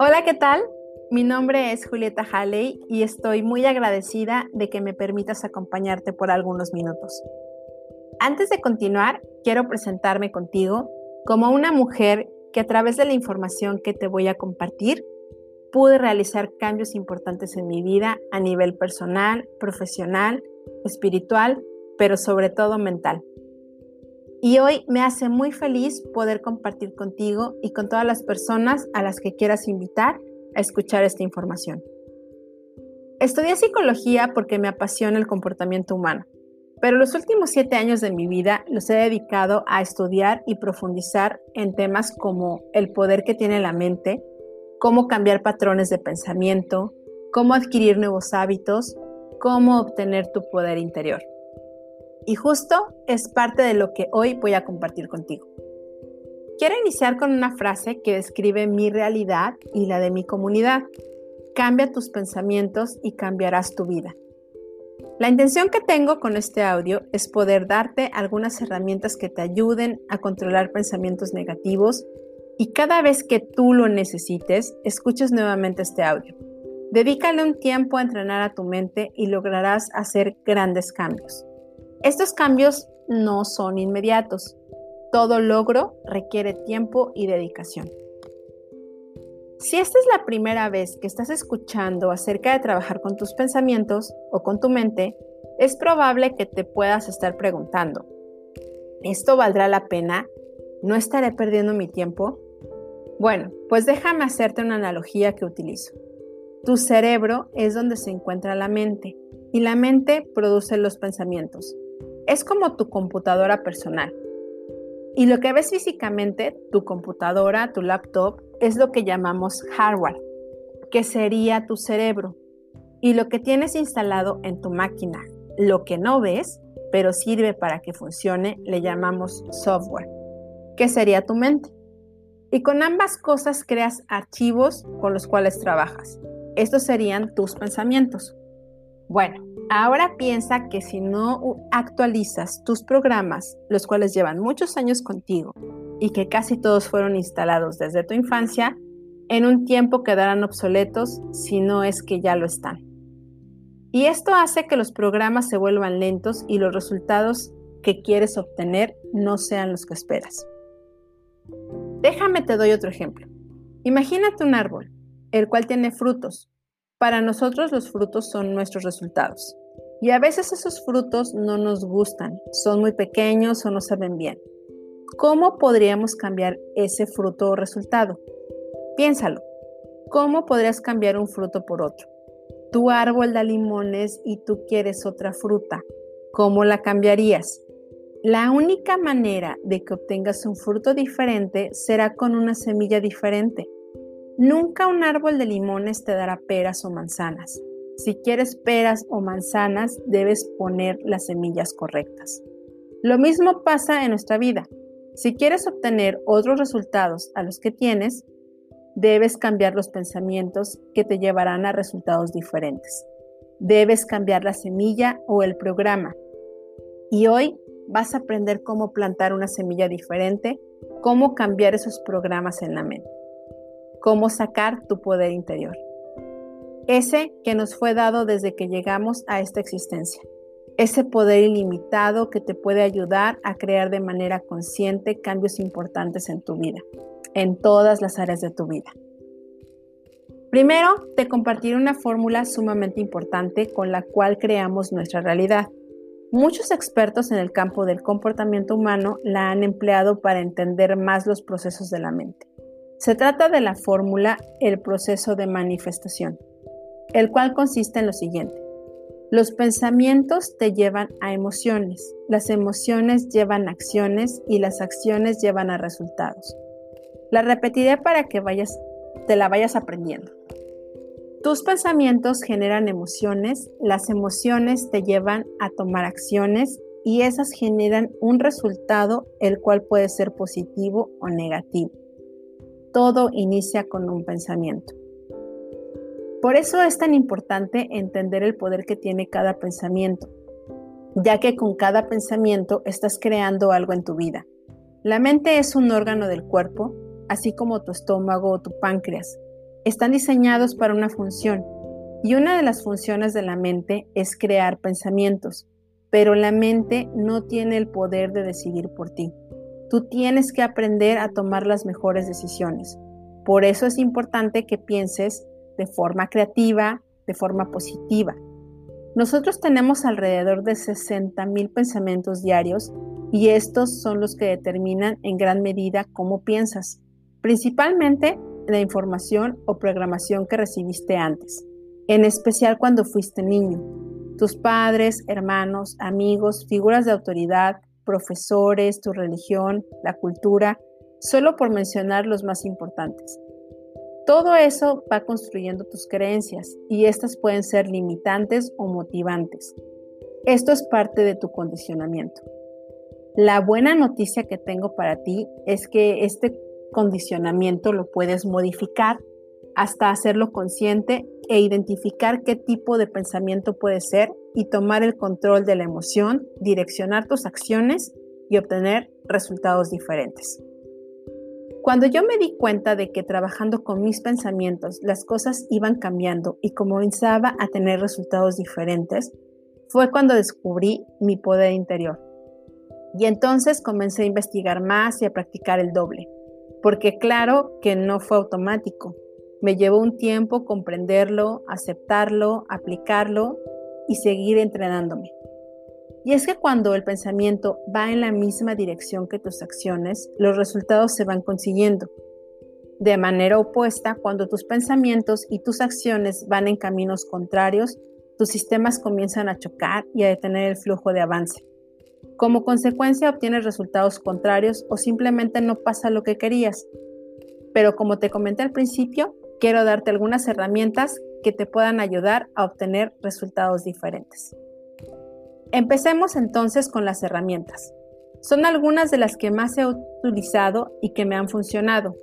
Hola, ¿qué tal? Mi nombre es Julieta Haley y estoy muy agradecida de que me permitas acompañarte por algunos minutos. Antes de continuar, quiero presentarme contigo como una mujer que a través de la información que te voy a compartir pude realizar cambios importantes en mi vida a nivel personal, profesional, espiritual, pero sobre todo mental. Y hoy me hace muy feliz poder compartir contigo y con todas las personas a las que quieras invitar a escuchar esta información. Estudié psicología porque me apasiona el comportamiento humano, pero los últimos siete años de mi vida los he dedicado a estudiar y profundizar en temas como el poder que tiene la mente, cómo cambiar patrones de pensamiento, cómo adquirir nuevos hábitos, cómo obtener tu poder interior. Y justo es parte de lo que hoy voy a compartir contigo. Quiero iniciar con una frase que describe mi realidad y la de mi comunidad. Cambia tus pensamientos y cambiarás tu vida. La intención que tengo con este audio es poder darte algunas herramientas que te ayuden a controlar pensamientos negativos y cada vez que tú lo necesites, escuches nuevamente este audio. Dedícale un tiempo a entrenar a tu mente y lograrás hacer grandes cambios. Estos cambios no son inmediatos. Todo logro requiere tiempo y dedicación. Si esta es la primera vez que estás escuchando acerca de trabajar con tus pensamientos o con tu mente, es probable que te puedas estar preguntando, ¿esto valdrá la pena? ¿No estaré perdiendo mi tiempo? Bueno, pues déjame hacerte una analogía que utilizo. Tu cerebro es donde se encuentra la mente y la mente produce los pensamientos. Es como tu computadora personal. Y lo que ves físicamente, tu computadora, tu laptop, es lo que llamamos hardware, que sería tu cerebro. Y lo que tienes instalado en tu máquina, lo que no ves, pero sirve para que funcione, le llamamos software, que sería tu mente. Y con ambas cosas creas archivos con los cuales trabajas. Estos serían tus pensamientos. Bueno, ahora piensa que si no actualizas tus programas, los cuales llevan muchos años contigo y que casi todos fueron instalados desde tu infancia, en un tiempo quedarán obsoletos si no es que ya lo están. Y esto hace que los programas se vuelvan lentos y los resultados que quieres obtener no sean los que esperas. Déjame te doy otro ejemplo. Imagínate un árbol, el cual tiene frutos. Para nosotros los frutos son nuestros resultados. Y a veces esos frutos no nos gustan, son muy pequeños o no saben bien. ¿Cómo podríamos cambiar ese fruto o resultado? Piénsalo. ¿Cómo podrías cambiar un fruto por otro? Tu árbol da limones y tú quieres otra fruta. ¿Cómo la cambiarías? La única manera de que obtengas un fruto diferente será con una semilla diferente. Nunca un árbol de limones te dará peras o manzanas. Si quieres peras o manzanas, debes poner las semillas correctas. Lo mismo pasa en nuestra vida. Si quieres obtener otros resultados a los que tienes, debes cambiar los pensamientos que te llevarán a resultados diferentes. Debes cambiar la semilla o el programa. Y hoy vas a aprender cómo plantar una semilla diferente, cómo cambiar esos programas en la mente, cómo sacar tu poder interior. Ese que nos fue dado desde que llegamos a esta existencia. Ese poder ilimitado que te puede ayudar a crear de manera consciente cambios importantes en tu vida, en todas las áreas de tu vida. Primero, te compartiré una fórmula sumamente importante con la cual creamos nuestra realidad. Muchos expertos en el campo del comportamiento humano la han empleado para entender más los procesos de la mente. Se trata de la fórmula el proceso de manifestación, el cual consiste en lo siguiente. Los pensamientos te llevan a emociones, las emociones llevan a acciones y las acciones llevan a resultados. La repetiré para que vayas, te la vayas aprendiendo. Tus pensamientos generan emociones, las emociones te llevan a tomar acciones y esas generan un resultado el cual puede ser positivo o negativo. Todo inicia con un pensamiento. Por eso es tan importante entender el poder que tiene cada pensamiento, ya que con cada pensamiento estás creando algo en tu vida. La mente es un órgano del cuerpo, así como tu estómago o tu páncreas, Están diseñados para una función y una de las funciones de la mente es crear pensamientos, pero la mente no tiene el poder de decidir por ti. Tú tienes que aprender a tomar las mejores decisiones. Por eso es importante que pienses de forma creativa, de forma positiva. Nosotros tenemos alrededor de 60.000 pensamientos diarios y estos son los que determinan en gran medida cómo piensas, principalmente la información o programación que recibiste antes, en especial cuando fuiste niño. Tus padres, hermanos, amigos, figuras de autoridad, profesores, tu religión, la cultura, solo por mencionar los más importantes. Todo eso va construyendo tus creencias y estas pueden ser limitantes o motivantes. Esto es parte de tu condicionamiento. La buena noticia que tengo para ti es que este condicionamiento lo puedes modificar hasta hacerlo consciente e identificar qué tipo de pensamiento puede ser y tomar el control de la emoción, direccionar tus acciones y obtener resultados diferentes. Cuando yo me di cuenta de que trabajando con mis pensamientos las cosas iban cambiando y comenzaba a tener resultados diferentes, fue cuando descubrí mi poder interior. Y entonces comencé a investigar más y a practicar el doble, porque claro que no fue automático. Me llevó un tiempo comprenderlo, aceptarlo, aplicarlo y seguir entrenándome. Y es que cuando el pensamiento va en la misma dirección que tus acciones, los resultados se van consiguiendo. De manera opuesta, cuando tus pensamientos y tus acciones van en caminos contrarios, tus sistemas comienzan a chocar y a detener el flujo de avance. Como consecuencia obtienes resultados contrarios o simplemente no pasa lo que querías. Pero como te comenté al principio, quiero darte algunas herramientas que te puedan ayudar a obtener resultados diferentes. Empecemos entonces con las herramientas. Son algunas de las que más he utilizado y que me han funcionado.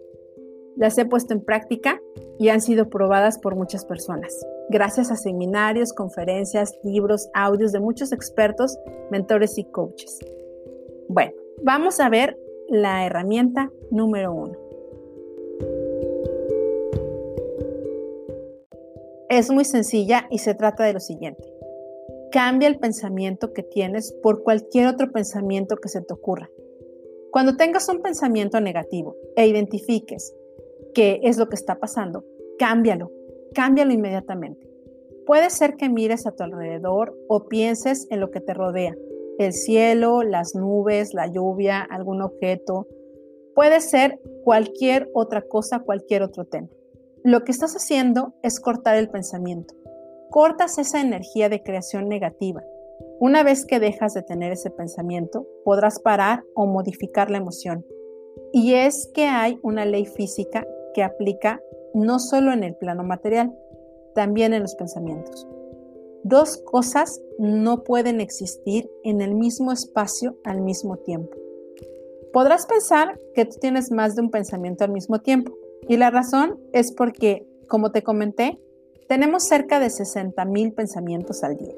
Las he puesto en práctica y han sido probadas por muchas personas gracias a seminarios, conferencias, libros, audios de muchos expertos, mentores y coaches. Bueno, vamos a ver la herramienta número uno. Es muy sencilla y se trata de lo siguiente. Cambia el pensamiento que tienes por cualquier otro pensamiento que se te ocurra. Cuando tengas un pensamiento negativo e identifiques qué es lo que está pasando, cámbialo cámbialo inmediatamente. Puede ser que mires a tu alrededor o pienses en lo que te rodea, el cielo, las nubes, la lluvia, algún objeto. Puede ser cualquier otra cosa, cualquier otro tema. Lo que estás haciendo es cortar el pensamiento. Cortas esa energía de creación negativa. Una vez que dejas de tener ese pensamiento, podrás parar o modificar la emoción. Y es que hay una ley física que aplica no solo en el plano material, también en los pensamientos. Dos cosas no pueden existir en el mismo espacio al mismo tiempo. Podrás pensar que tú tienes más de un pensamiento al mismo tiempo, y la razón es porque, como te comenté, tenemos cerca de 60.000 pensamientos al día,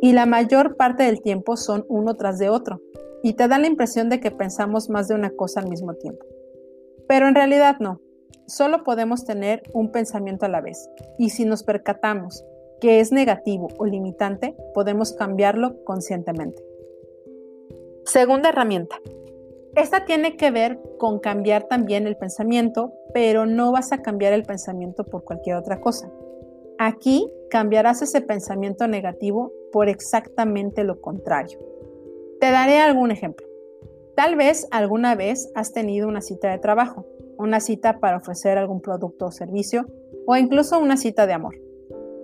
y la mayor parte del tiempo son uno tras de otro, y te da la impresión de que pensamos más de una cosa al mismo tiempo. Pero en realidad no. Solo podemos tener un pensamiento a la vez y si nos percatamos que es negativo o limitante, podemos cambiarlo conscientemente. Segunda herramienta. Esta tiene que ver con cambiar también el pensamiento, pero no vas a cambiar el pensamiento por cualquier otra cosa. Aquí cambiarás ese pensamiento negativo por exactamente lo contrario. Te daré algún ejemplo. Tal vez alguna vez has tenido una cita de trabajo una cita para ofrecer algún producto o servicio o incluso una cita de amor.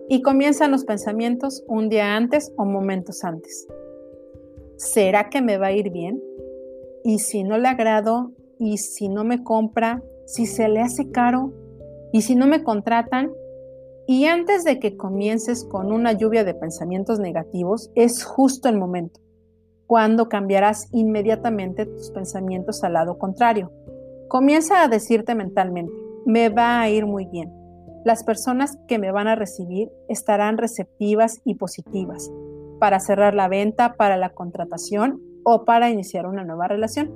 Y comienzan los pensamientos un día antes o momentos antes. ¿Será que me va a ir bien? ¿Y si no le agrado? ¿Y si no me compra? ¿Si se le hace caro? ¿Y si no me contratan? Y antes de que comiences con una lluvia de pensamientos negativos, es justo el momento, cuando cambiarás inmediatamente tus pensamientos al lado contrario Comienza a decirte mentalmente, me va a ir muy bien. Las personas que me van a recibir estarán receptivas y positivas para cerrar la venta, para la contratación o para iniciar una nueva relación.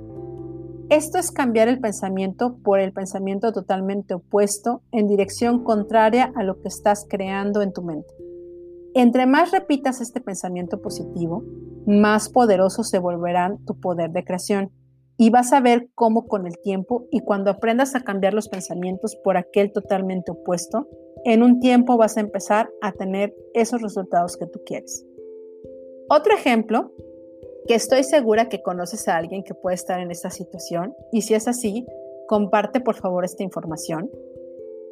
Esto es cambiar el pensamiento por el pensamiento totalmente opuesto en dirección contraria a lo que estás creando en tu mente. Entre más repitas este pensamiento positivo, más poderoso se volverán tu poder de creación y vas a ver cómo con el tiempo y cuando aprendas a cambiar los pensamientos por aquel totalmente opuesto, en un tiempo vas a empezar a tener esos resultados que tú quieres. Otro ejemplo que estoy segura que conoces a alguien que puede estar en esta situación y si es así, comparte por favor esta información.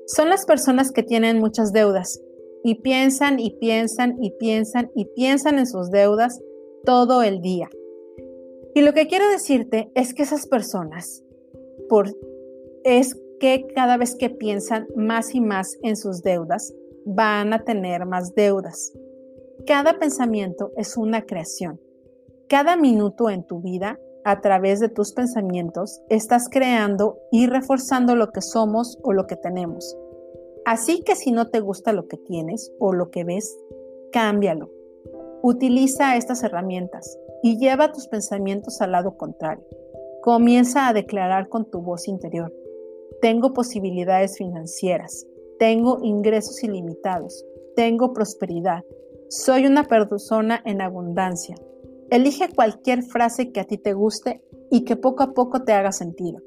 Son las personas que tienen muchas deudas y piensan y piensan y piensan y piensan en sus deudas todo el día. Y lo que quiero decirte es que esas personas, por, es que cada vez que piensan más y más en sus deudas, van a tener más deudas. Cada pensamiento es una creación cada minuto en tu vida, a través de tus pensamientos, estás creando y reforzando lo que somos o lo que tenemos. Así que si no te gusta lo que tienes o lo que ves, cámbialo. Utiliza estas herramientas y lleva tus pensamientos al lado contrario. Comienza a declarar con tu voz interior. Tengo posibilidades financieras. Tengo ingresos ilimitados. Tengo prosperidad. Soy una persona en abundancia. Elige cualquier frase que a ti te guste y que poco a poco te haga sentido.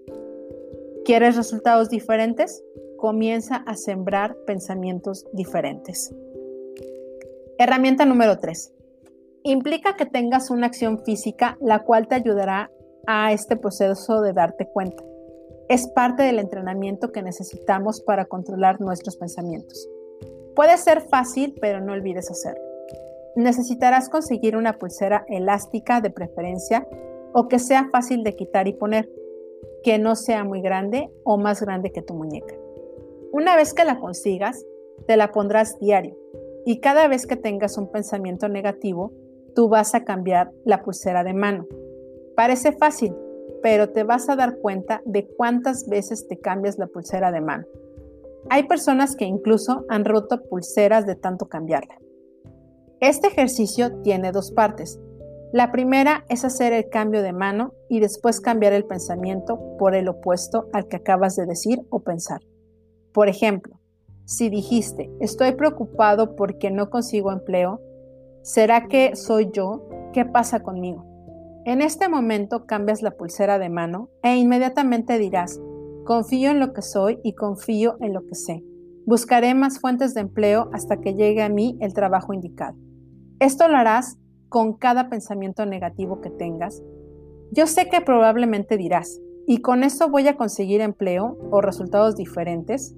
¿Quieres resultados diferentes? Comienza a sembrar pensamientos diferentes. Herramienta número 3. Implica que tengas una acción física la cual te ayudará a este proceso de darte cuenta. Es parte del entrenamiento que necesitamos para controlar nuestros pensamientos. Puede ser fácil, pero no olvides hacerlo necesitarás conseguir una pulsera elástica de preferencia o que sea fácil de quitar y poner, que no sea muy grande o más grande que tu muñeca. Una vez que la consigas, te la pondrás diario y cada vez que tengas un pensamiento negativo, tú vas a cambiar la pulsera de mano. Parece fácil, pero te vas a dar cuenta de cuántas veces te cambias la pulsera de mano. Hay personas que incluso han roto pulseras de tanto cambiarla. Este ejercicio tiene dos partes. La primera es hacer el cambio de mano y después cambiar el pensamiento por el opuesto al que acabas de decir o pensar. Por ejemplo, si dijiste, estoy preocupado porque no consigo empleo, ¿será que soy yo? ¿Qué pasa conmigo? En este momento cambias la pulsera de mano e inmediatamente dirás, confío en lo que soy y confío en lo que sé. Buscaré más fuentes de empleo hasta que llegue a mí el trabajo indicado. Esto lo harás con cada pensamiento negativo que tengas. Yo sé que probablemente dirás, ¿y con eso voy a conseguir empleo o resultados diferentes?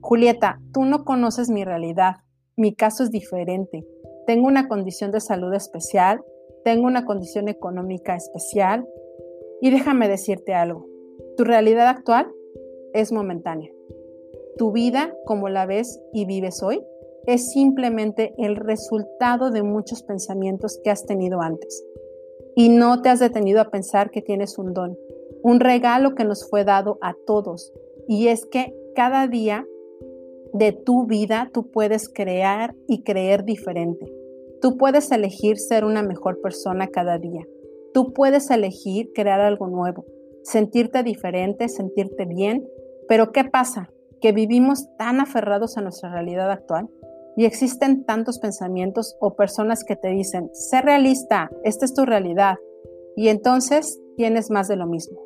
Julieta, tú no conoces mi realidad. Mi caso es diferente. Tengo una condición de salud especial, tengo una condición económica especial y déjame decirte algo. Tu realidad actual es momentánea. Tu vida, como la ves y vives hoy, es simplemente el resultado de muchos pensamientos que has tenido antes. Y no te has detenido a pensar que tienes un don, un regalo que nos fue dado a todos. Y es que cada día de tu vida tú puedes crear y creer diferente. Tú puedes elegir ser una mejor persona cada día. Tú puedes elegir crear algo nuevo, sentirte diferente, sentirte bien. Pero ¿qué pasa? Que vivimos tan aferrados a nuestra realidad actual y existen tantos pensamientos o personas que te dicen, sé realista, esta es tu realidad. Y entonces tienes más de lo mismo.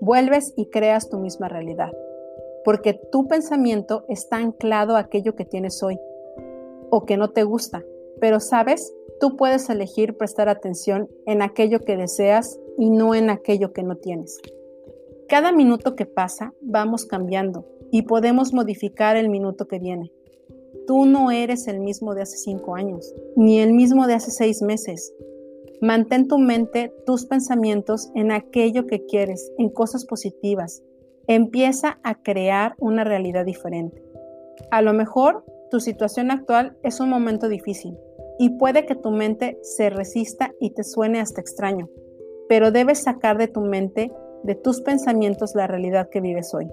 Vuelves y creas tu misma realidad. Porque tu pensamiento está anclado a aquello que tienes hoy o que no te gusta. Pero sabes, tú puedes elegir prestar atención en aquello que deseas y no en aquello que no tienes. Cada minuto que pasa vamos cambiando y podemos modificar el minuto que viene. Tú no eres el mismo de hace cinco años, ni el mismo de hace seis meses. Mantén tu mente, tus pensamientos en aquello que quieres, en cosas positivas. Empieza a crear una realidad diferente. A lo mejor tu situación actual es un momento difícil y puede que tu mente se resista y te suene hasta extraño, pero debes sacar de tu mente, de tus pensamientos, la realidad que vives hoy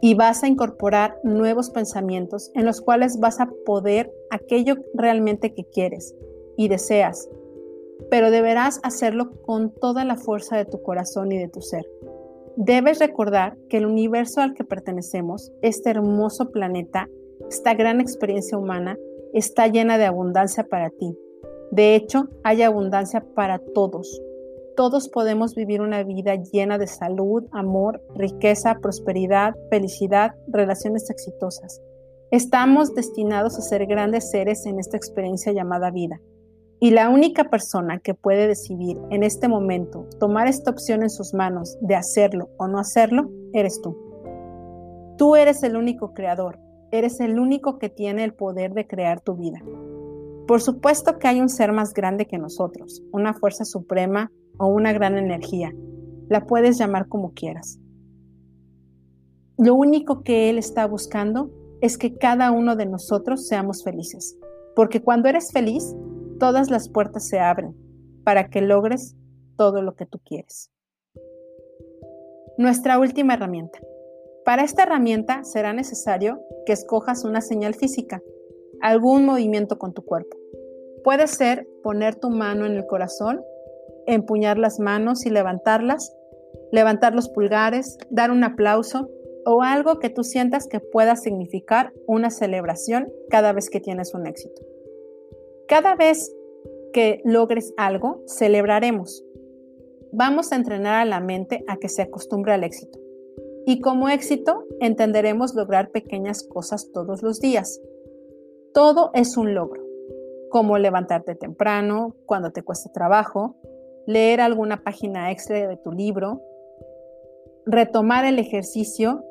y vas a incorporar nuevos pensamientos en los cuales vas a poder aquello realmente que quieres y deseas. pero deberás hacerlo con toda la fuerza de tu corazón y de tu ser. Debes recordar que el universo al que pertenecemos, este hermoso planeta, esta gran experiencia humana, está llena de abundancia para ti. De hecho, hay abundancia para todos. Todos podemos vivir una vida llena de salud, amor, riqueza, prosperidad, felicidad, relaciones exitosas. Estamos destinados a ser grandes seres en esta experiencia llamada vida. Y la única persona que puede decidir en este momento tomar esta opción en sus manos de hacerlo o no hacerlo, eres tú. Tú eres el único creador, eres el único que tiene el poder de crear tu vida. Por supuesto que hay un ser más grande que nosotros, una fuerza suprema o una gran energía. La puedes llamar como quieras. Lo único que Él está buscando es que cada uno de nosotros seamos felices, porque cuando eres feliz, todas las puertas se abren para que logres todo lo que tú quieres. Nuestra última herramienta. Para esta herramienta será necesario que escojas una señal física, algún movimiento con tu cuerpo. Puede ser poner tu mano en el corazón, empuñar las manos y levantarlas, levantar los pulgares, dar un aplauso o algo que tú sientas que pueda significar una celebración cada vez que tienes un éxito. Cada vez que logres algo, celebraremos. Vamos a entrenar a la mente a que se acostumbre al éxito. Y como éxito, entenderemos lograr pequeñas cosas todos los días. Todo es un logro, como levantarte temprano, cuando te cueste trabajo, leer alguna página extra de tu libro, retomar el ejercicio,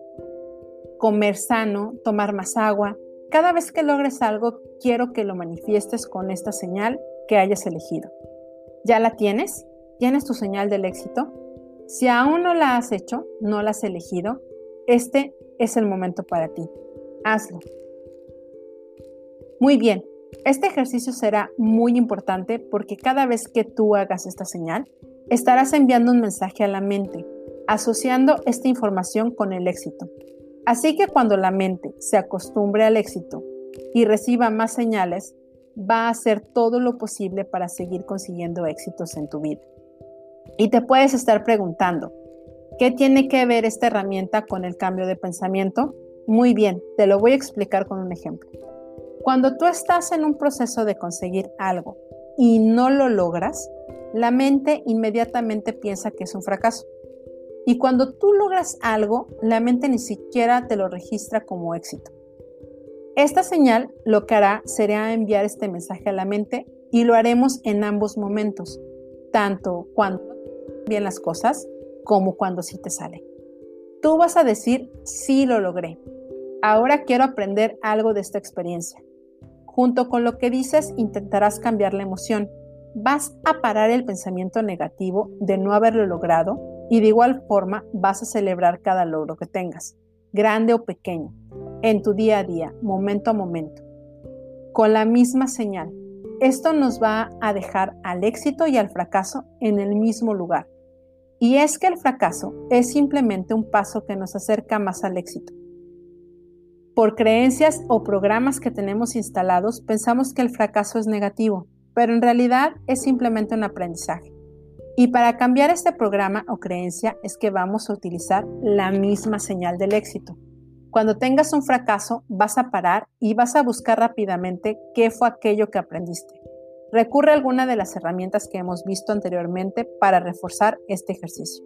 comer sano, tomar más agua, cada vez que logres algo, quiero que lo manifiestes con esta señal que hayas elegido. ¿Ya la tienes? ¿Tienes tu señal del éxito? Si aún no la has hecho, no la has elegido, este es el momento para ti. Hazlo. Muy bien, este ejercicio será muy importante porque cada vez que tú hagas esta señal, estarás enviando un mensaje a la mente, asociando esta información con el éxito. Así que cuando la mente se acostumbre al éxito y reciba más señales, va a hacer todo lo posible para seguir consiguiendo éxitos en tu vida. Y te puedes estar preguntando, ¿qué tiene que ver esta herramienta con el cambio de pensamiento? Muy bien, te lo voy a explicar con un ejemplo. Cuando tú estás en un proceso de conseguir algo y no lo logras, la mente inmediatamente piensa que es un fracaso. Y cuando tú logras algo, la mente ni siquiera te lo registra como éxito. Esta señal lo que hará será enviar este mensaje a la mente y lo haremos en ambos momentos, tanto cuando bien las cosas como cuando sí te sale. Tú vas a decir, sí lo logré. Ahora quiero aprender algo de esta experiencia. Junto con lo que dices, intentarás cambiar la emoción. Vas a parar el pensamiento negativo de no haberlo logrado y de igual forma vas a celebrar cada logro que tengas, grande o pequeño, en tu día a día, momento a momento, con la misma señal. Esto nos va a dejar al éxito y al fracaso en el mismo lugar. Y es que el fracaso es simplemente un paso que nos acerca más al éxito. Por creencias o programas que tenemos instalados, pensamos que el fracaso es negativo, pero en realidad es simplemente un aprendizaje. Y para cambiar este programa o creencia es que vamos a utilizar la misma señal del éxito. Cuando tengas un fracaso, vas a parar y vas a buscar rápidamente qué fue aquello que aprendiste. Recurre a alguna de las herramientas que hemos visto anteriormente para reforzar este ejercicio.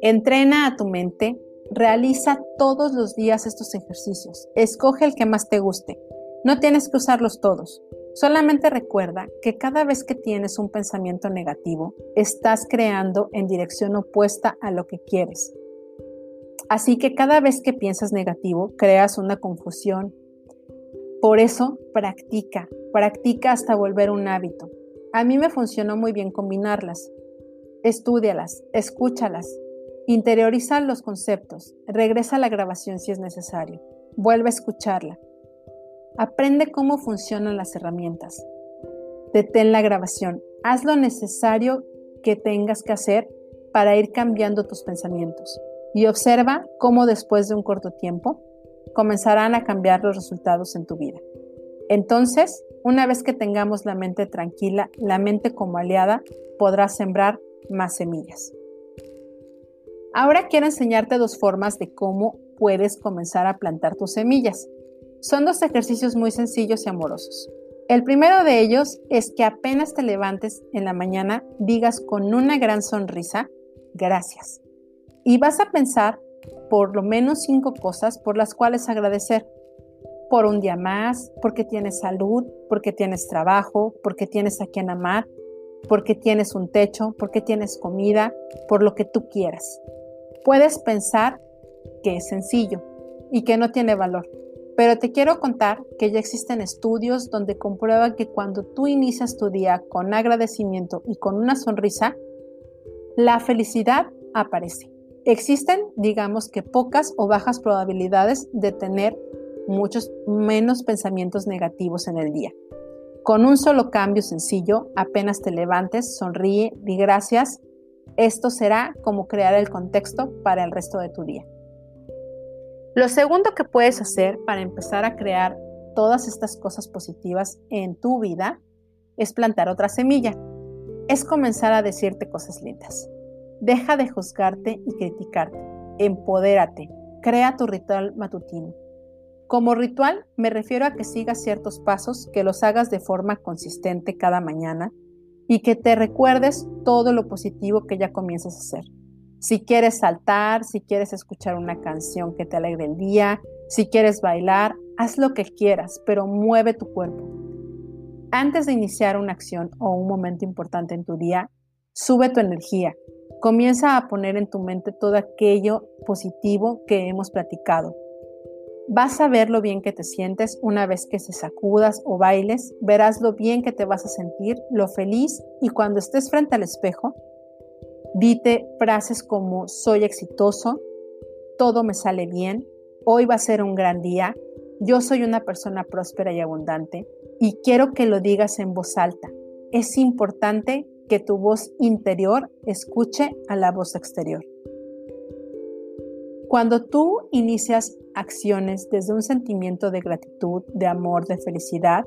Entrena a tu mente, realiza todos los días estos ejercicios. Escoge el que más te guste. No tienes que usarlos todos. Solamente recuerda que cada vez que tienes un pensamiento negativo, estás creando en dirección opuesta a lo que quieres. Así que cada vez que piensas negativo, creas una confusión. Por eso, practica, practica hasta volver un hábito. A mí me funcionó muy bien combinarlas. Estúdialas, escúchalas, interioriza los conceptos, regresa a la grabación si es necesario, vuelve a escucharla Aprende cómo funcionan las herramientas. Detén la grabación. Haz lo necesario que tengas que hacer para ir cambiando tus pensamientos y observa cómo después de un corto tiempo comenzarán a cambiar los resultados en tu vida. Entonces, Una vez que tengamos la mente tranquila, la mente como aliada podrá sembrar más semillas. Ahora quiero enseñarte dos formas de cómo puedes comenzar a plantar tus semillas. Son dos ejercicios muy sencillos y amorosos. El primero de ellos es que apenas te levantes en la mañana digas con una gran sonrisa, gracias. Y vas a pensar por lo menos cinco cosas por las cuales agradecer. Por un día más, porque tienes salud, porque tienes trabajo, porque tienes a quien amar, porque tienes un techo, porque tienes comida, por lo que tú quieras. Puedes pensar que es sencillo y que no tiene valor, pero te quiero contar que ya existen estudios donde comprueban que cuando tú inicias tu día con agradecimiento y con una sonrisa, la felicidad aparece. Existen, digamos que pocas o bajas probabilidades de tener muchos menos pensamientos negativos en el día. Con un solo cambio sencillo, apenas te levantes, sonríe, di gracias. Esto será como crear el contexto para el resto de tu día. Lo segundo que puedes hacer para empezar a crear todas estas cosas positivas en tu vida es plantar otra semilla. Es comenzar a decirte cosas lindas. Deja de juzgarte y criticarte. Empodérate. Crea tu ritual matutino. Como ritual me refiero a que sigas ciertos pasos, que los hagas de forma consistente cada mañana y que te recuerdes todo lo positivo que ya comienzas a hacer. Si quieres saltar, si quieres escuchar una canción que te alegre el día, si quieres bailar, haz lo que quieras, pero mueve tu cuerpo. Antes de iniciar una acción o un momento importante en tu día, sube tu energía. Comienza a poner en tu mente todo aquello positivo que hemos platicado Vas a ver lo bien que te sientes una vez que se sacudas o bailes, verás lo bien que te vas a sentir, lo feliz y cuando estés frente al espejo, dite frases como soy exitoso, todo me sale bien, hoy va a ser un gran día, yo soy una persona próspera y abundante y quiero que lo digas en voz alta. Es importante que tu voz interior escuche a la voz exterior. Cuando tú inicias acciones desde un sentimiento de gratitud, de amor, de felicidad,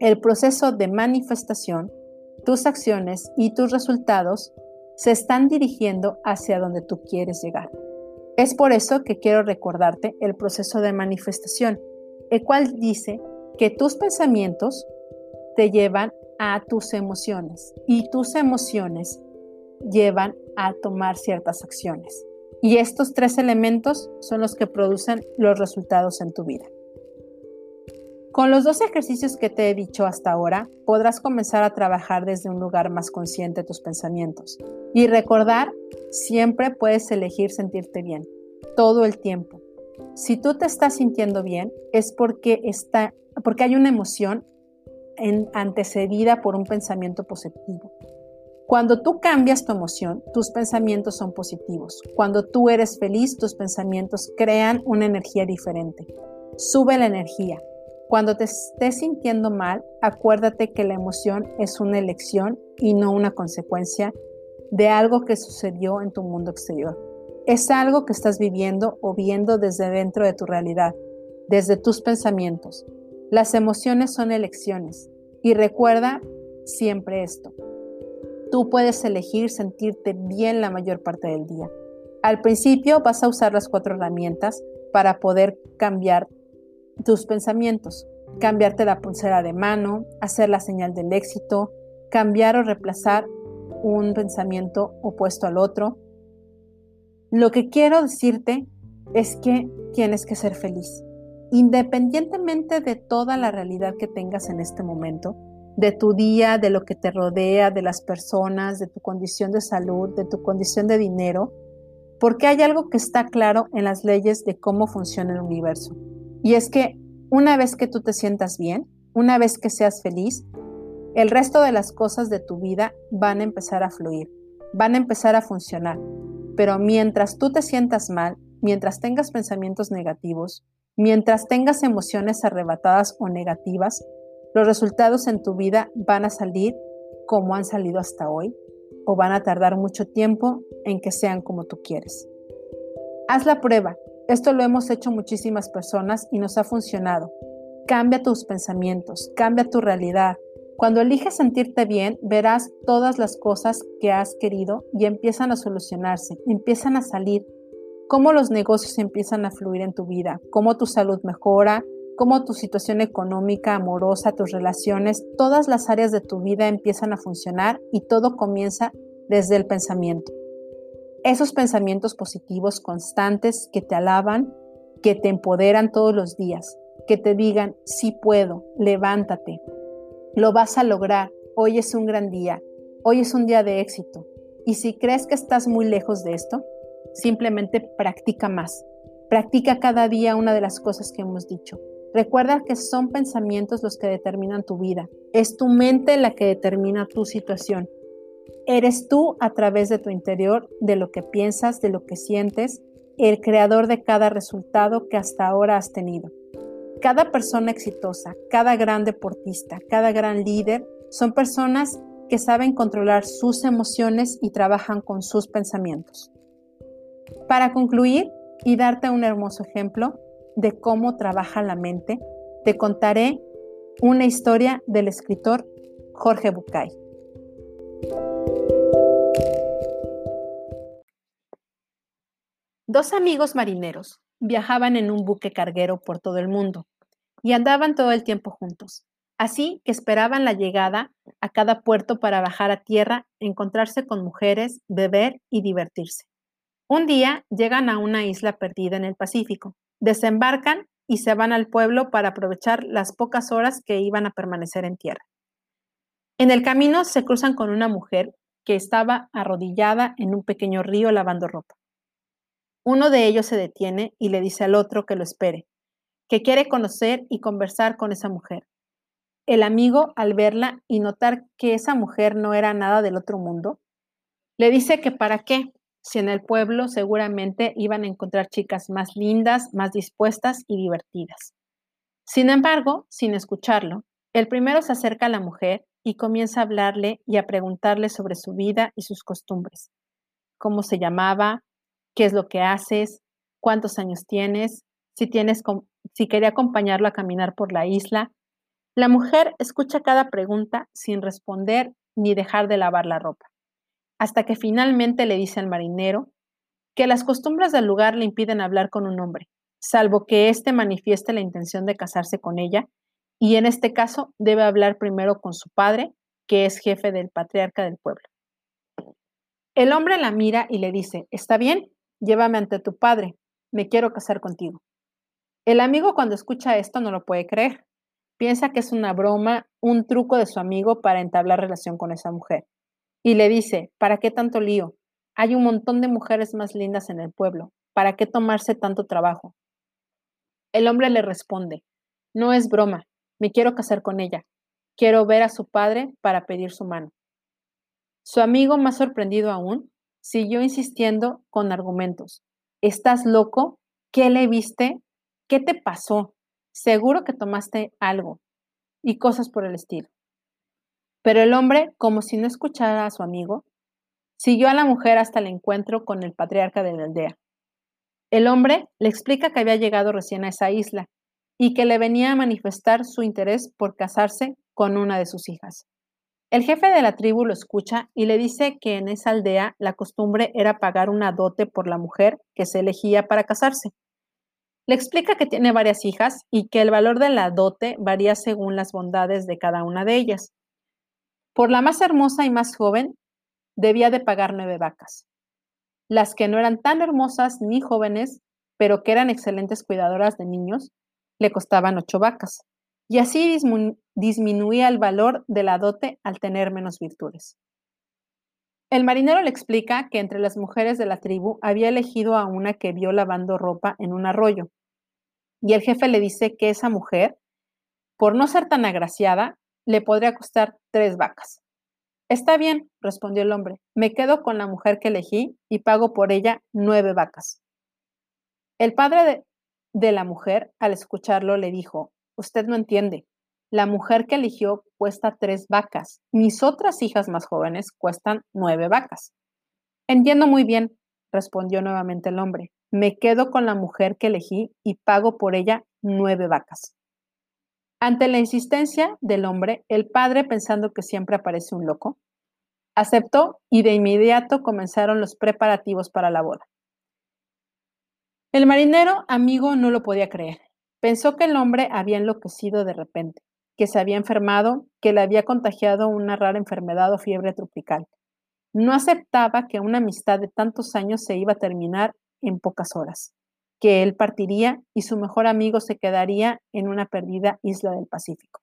el proceso de manifestación, tus acciones y tus resultados se están dirigiendo hacia donde tú quieres llegar. Es por eso que quiero recordarte el proceso de manifestación, el cual dice que tus pensamientos te llevan a tus emociones y tus emociones llevan a tomar ciertas acciones. Y estos tres elementos son los que producen los resultados en tu vida. Con los dos ejercicios que te he dicho hasta ahora, podrás comenzar a trabajar desde un lugar más consciente de tus pensamientos. Y recordar, siempre puedes elegir sentirte bien, todo el tiempo. Si tú te estás sintiendo bien, es porque, está, porque hay una emoción antecedida por un pensamiento positivo. Cuando tú cambias tu emoción, tus pensamientos son positivos. Cuando tú eres feliz, tus pensamientos crean una energía diferente. Sube la energía. Cuando te estés sintiendo mal, acuérdate que la emoción es una elección y no una consecuencia de algo que sucedió en tu mundo exterior. Es algo que estás viviendo o viendo desde dentro de tu realidad, desde tus pensamientos. Las emociones son elecciones. Y recuerda siempre esto. Tú puedes elegir sentirte bien la mayor parte del día. Al principio vas a usar las cuatro herramientas para poder cambiar tus pensamientos, cambiarte la pulsera de mano, hacer la señal del éxito, cambiar o reemplazar un pensamiento opuesto al otro. Lo que quiero decirte es que tienes que ser feliz. Independientemente de toda la realidad que tengas en este momento, de tu día, de lo que te rodea, de las personas, de tu condición de salud, de tu condición de dinero, porque hay algo que está claro en las leyes de cómo funciona el universo. Y es que una vez que tú te sientas bien, una vez que seas feliz, el resto de las cosas de tu vida van a empezar a fluir, van a empezar a funcionar. Pero mientras tú te sientas mal, mientras tengas pensamientos negativos, mientras tengas emociones arrebatadas o negativas, los resultados en tu vida van a salir como han salido hasta hoy o van a tardar mucho tiempo en que sean como tú quieres. Haz la prueba. Esto lo hemos hecho muchísimas personas y nos ha funcionado. cambia tus pensamientos, cambia tu realidad. Cuando eliges sentirte bien, verás todas las cosas que has querido y empiezan a solucionarse, empiezan a salir, cómo los negocios empiezan a fluir en tu vida, cómo tu salud mejora, cómo tu situación económica, amorosa, tus relaciones, todas las áreas de tu vida empiezan a funcionar y todo comienza desde el pensamiento. Esos pensamientos positivos constantes que te alaban, que te empoderan todos los días, que te digan, sí puedo, levántate, lo vas a lograr, hoy es un gran día, hoy es un día de éxito. Y si crees que estás muy lejos de esto, simplemente practica más. Practica cada día una de las cosas que hemos dicho. Recuerda que son pensamientos los que determinan tu vida. Es tu mente la que determina tu situación. Eres tú a través de tu interior, de lo que piensas, de lo que sientes, el creador de cada resultado que hasta ahora has tenido. Cada persona exitosa, cada gran deportista, cada gran líder son personas que saben controlar sus emociones y trabajan con sus pensamientos. Para concluir y darte un hermoso ejemplo, de cómo trabaja la mente, te contaré una historia del escritor Jorge Bucay. Dos amigos marineros viajaban en un buque carguero por todo el mundo y andaban todo el tiempo juntos. Así que esperaban la llegada a cada puerto para bajar a tierra, encontrarse con mujeres, beber y divertirse. Un día llegan a una isla perdida en el Pacífico Desembarcan y se van al pueblo para aprovechar las pocas horas que iban a permanecer en tierra. En el camino se cruzan con una mujer que estaba arrodillada en un pequeño río lavando ropa. Uno de ellos se detiene y le dice al otro que lo espere, que quiere conocer y conversar con esa mujer. El amigo, al verla y notar que esa mujer no era nada del otro mundo, le dice que para qué, si en el pueblo seguramente iban a encontrar chicas más lindas, más dispuestas y divertidas. Sin embargo, sin escucharlo, el primero se acerca a la mujer y comienza a hablarle y a preguntarle sobre su vida y sus costumbres. ¿Cómo se llamaba? ¿Qué es lo que haces? ¿Cuántos años tienes? Si, tienes, quería acompañarlo a caminar por la isla. La mujer escucha cada pregunta sin responder ni dejar de lavar la ropa hasta que finalmente le dice al marinero que las costumbres del lugar le impiden hablar con un hombre, salvo que éste manifieste la intención de casarse con ella, y en este caso debe hablar primero con su padre, que es jefe del patriarca del pueblo. El hombre la mira y le dice, está bien, llévame ante tu padre, me quiero casar contigo. El amigo cuando escucha esto no lo puede creer. Piensa que es una broma, un truco de su amigo para entablar relación con esa mujer y le dice, ¿para qué tanto lío? Hay un montón de mujeres más lindas en el pueblo. ¿Para qué tomarse tanto trabajo? El hombre le responde, no es broma, me quiero casar con ella. Quiero ver a su padre para pedir su mano. Su amigo, más sorprendido aún, siguió insistiendo con argumentos. ¿Estás loco? ¿Qué le viste? ¿Qué te pasó? Seguro que tomaste algo. Y cosas por el estilo. Pero el hombre, como si no escuchara a su amigo, siguió a la mujer hasta el encuentro con el patriarca de la aldea. El hombre le explica que había llegado recién a esa isla y que le venía a manifestar su interés por casarse con una de sus hijas. El jefe de la tribu lo escucha y le dice que en esa aldea la costumbre era pagar una dote por la mujer que se elegía para casarse. Le explica que tiene varias hijas y que el valor de la dote varía según las bondades de cada una de ellas. Por la más hermosa y más joven, debía de pagar nueve vacas. Las que no eran tan hermosas ni jóvenes, pero que eran excelentes cuidadoras de niños, le costaban ocho vacas. Y así disminuía el valor de la dote al tener menos virtudes. El marinero le explica que entre las mujeres de la tribu había elegido a una que vio lavando ropa en un arroyo. Y el jefe le dice que esa mujer, por no ser tan agraciada, le podría costar tres vacas. Está bien, respondió el hombre, me quedo con la mujer que elegí y pago por ella nueve vacas. El padre de, la mujer, al escucharlo, le dijo, usted no entiende, la mujer que eligió cuesta tres vacas, mis otras hijas más jóvenes cuestan nueve vacas. Entiendo muy bien, respondió nuevamente el hombre, me quedo con la mujer que elegí y pago por ella nueve vacas. Ante la insistencia del hombre, el padre, pensando que siempre aparece un loco, aceptó y de inmediato comenzaron los preparativos para la boda. El marinero amigo no lo podía creer. Pensó que el hombre había enloquecido de repente, que se había enfermado, que le había contagiado una rara enfermedad o fiebre tropical. No aceptaba que una amistad de tantos años se iba a terminar en pocas horas, que él partiría y su mejor amigo se quedaría en una perdida isla del Pacífico.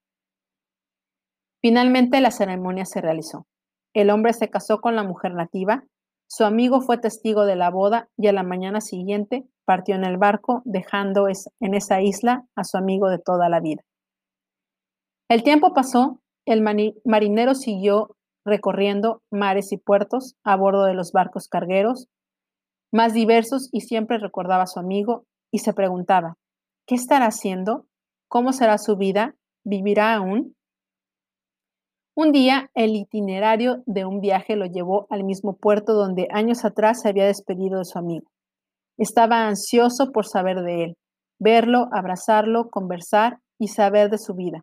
Finalmente la ceremonia se realizó. El hombre se casó con la mujer nativa, su amigo fue testigo de la boda y a la mañana siguiente partió en el barco, dejando en esa isla a su amigo de toda la vida. El tiempo pasó, el marinero siguió recorriendo mares y puertos a bordo de los barcos cargueros, más diversos y siempre recordaba a su amigo y se preguntaba, ¿qué estará haciendo? ¿Cómo será su vida? ¿Vivirá aún? Un día el itinerario de un viaje lo llevó al mismo puerto donde años atrás se había despedido de su amigo. Estaba ansioso por saber de él, verlo, abrazarlo, conversar y saber de su vida.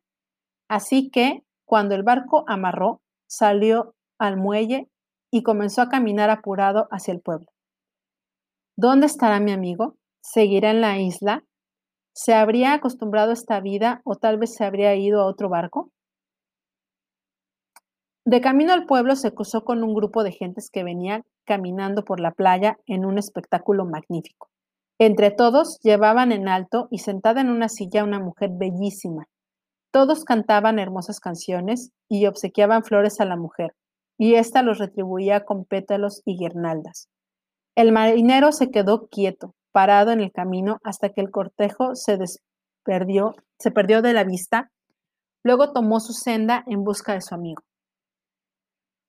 Así que, cuando el barco amarró, salió al muelle y comenzó a caminar apurado hacia el pueblo. ¿Dónde estará mi amigo? ¿Seguirá en la isla? ¿Se habría acostumbrado a esta vida o tal vez se habría ido a otro barco? De camino al pueblo se cruzó con un grupo de gentes que venían caminando por la playa en un espectáculo magnífico. Entre todos llevaban en alto y sentada en una silla una mujer bellísima. Todos cantaban hermosas canciones y obsequiaban flores a la mujer, y ésta los retribuía con pétalos y guirnaldas. El marinero se quedó quieto, parado en el camino hasta que el cortejo se desperdió, se perdió de la vista. Luego tomó su senda en busca de su amigo.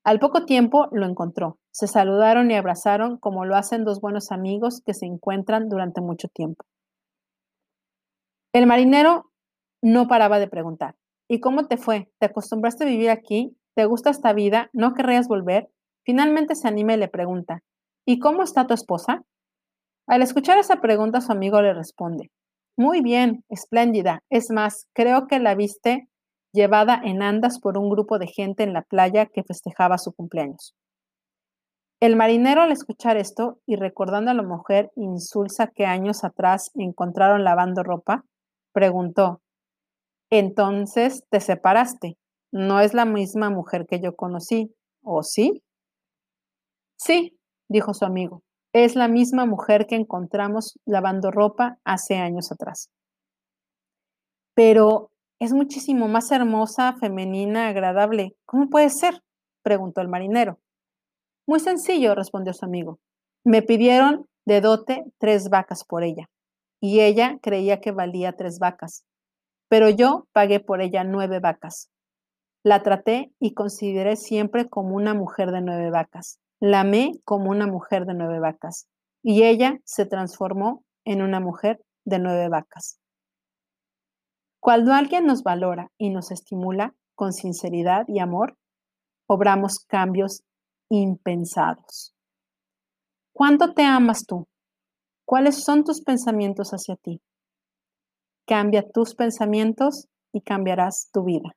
Al poco tiempo lo encontró. Se saludaron y abrazaron como lo hacen dos buenos amigos que se encuentran durante mucho tiempo. El marinero no paraba de preguntar. ¿Y cómo te fue? ¿Te acostumbraste a vivir aquí? ¿Te gusta esta vida? ¿No querrías volver? Finalmente se anima y le pregunta, ¿y cómo está tu esposa? Al escuchar esa pregunta, su amigo le responde, muy bien, espléndida. Es más, creo que la viste llevada en andas por un grupo de gente en la playa que festejaba su cumpleaños. El marinero al escuchar esto y recordando a la mujer insulsa que años atrás encontraron lavando ropa, preguntó, entonces te separaste, no es la misma mujer que yo conocí, ¿o sí? Sí, dijo su amigo, es la misma mujer que encontramos lavando ropa hace años atrás. Pero es muchísimo más hermosa, femenina, agradable. ¿Cómo puede ser? preguntó el marinero. Muy sencillo, respondió su amigo. Me pidieron de dote tres vacas por ella, y ella creía que valía tres vacas, pero yo pagué por ella nueve vacas. La traté y consideré siempre como una mujer de nueve vacas. La amé como una mujer de nueve vacas, y ella se transformó en una mujer de nueve vacas. Cuando alguien nos valora y nos estimula con sinceridad y amor, obramos cambios impensados. ¿Cuánto te amas tú? ¿Cuáles son tus pensamientos hacia ti? Cambia tus pensamientos y cambiarás tu vida.